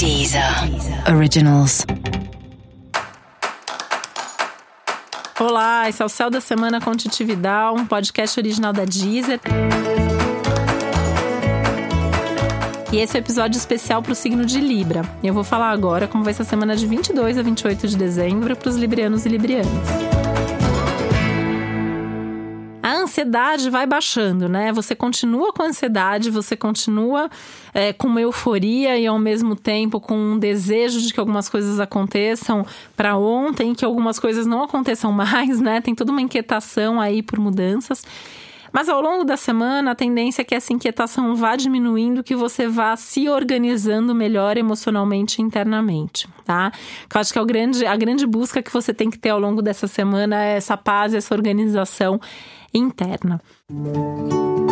Deezer Originals. Olá, esse é o Céu da Semana com Titi Vidal, um podcast original da Deezer. E esse é o um episódio especial para o signo de Libra. Eu vou falar agora como vai ser a semana de 22 a 28 de dezembro para os librianos e librianas ansiedade vai baixando, né? Você continua com ansiedade, você continua é, com uma euforia e ao mesmo tempo com um desejo de que algumas coisas aconteçam para ontem, que algumas coisas não aconteçam mais, né? Tem toda uma inquietação aí por mudanças. Mas ao longo da semana, a tendência é que essa inquietação vá diminuindo, que você vá se organizando melhor emocionalmente e internamente, tá? Eu acho que é o grande, a grande busca que você tem que ter ao longo dessa semana é essa paz, essa organização interna. É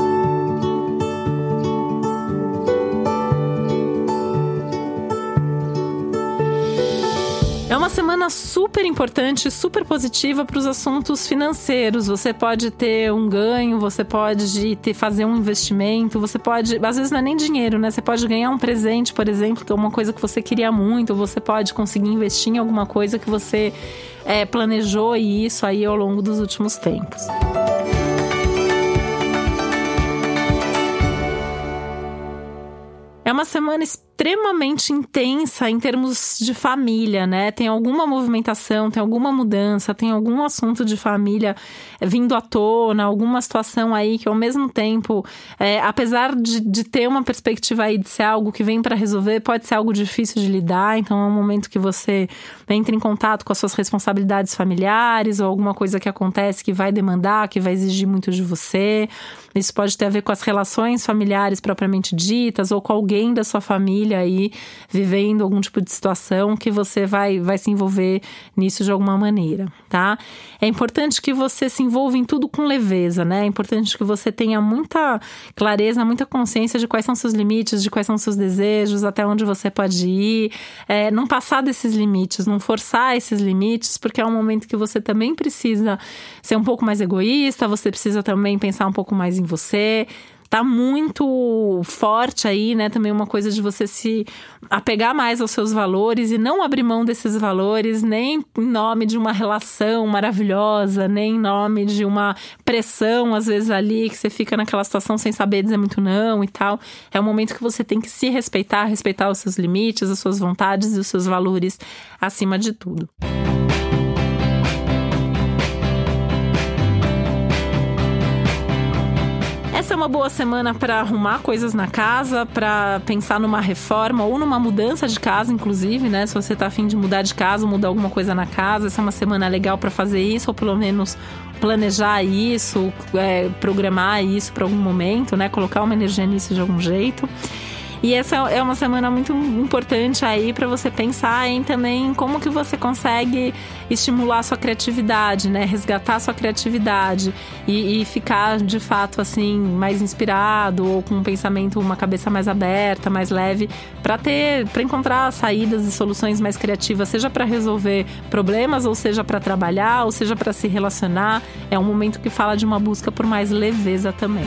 uma semana super importante, super positiva para os assuntos financeiros. Você pode ter um ganho, você pode ter, fazer um investimento, você pode. Às vezes não é nem dinheiro, né? Você pode ganhar um presente, por exemplo, que é uma coisa que você queria muito, ou você pode conseguir investir em alguma coisa que você é, planejou e isso aí ao longo dos últimos tempos. É uma semana extremamente intensa em termos de família, né? Tem alguma movimentação, tem alguma mudança, tem algum assunto de família vindo à tona, alguma situação aí que ao mesmo tempo, é, apesar de, de ter uma perspectiva aí de ser algo que vem para resolver, pode ser algo difícil de lidar. Então é um momento que você entra em contato com as suas responsabilidades familiares ou alguma coisa que acontece que vai demandar, que vai exigir muito de você. Isso pode ter a ver com as relações familiares propriamente ditas ou com alguém da sua família aí vivendo algum tipo de situação que você vai, vai se envolver nisso de alguma maneira, tá? É importante que você se envolva em tudo com leveza, né? É importante que você tenha muita clareza, muita consciência de quais são seus limites, de quais são seus desejos, até onde você pode ir. É, não passar desses limites, não forçar esses limites, porque é um momento que você também precisa ser um pouco mais egoísta, você precisa também pensar um pouco mais em você tá muito forte aí, né? Também uma coisa de você se apegar mais aos seus valores e não abrir mão desses valores, nem em nome de uma relação maravilhosa, nem em nome de uma pressão, às vezes ali, que você fica naquela situação sem saber dizer muito não e tal. É um momento que você tem que se respeitar, respeitar os seus limites, as suas vontades e os seus valores acima de tudo. Essa uma boa semana para arrumar coisas na casa, para pensar numa reforma ou numa mudança de casa, inclusive, né? Se você tá afim de mudar de casa, mudar alguma coisa na casa, essa é uma semana legal para fazer isso, ou pelo menos planejar isso, é, programar isso para algum momento, né? Colocar uma energia nisso de algum jeito. E essa é uma semana muito importante aí para você pensar em também como que você consegue estimular sua criatividade, né? Resgatar sua criatividade e, e ficar de fato assim mais inspirado ou com um pensamento, uma cabeça mais aberta, mais leve, para ter, para encontrar saídas e soluções mais criativas, seja para resolver problemas ou seja para trabalhar ou seja para se relacionar. É um momento que fala de uma busca por mais leveza também.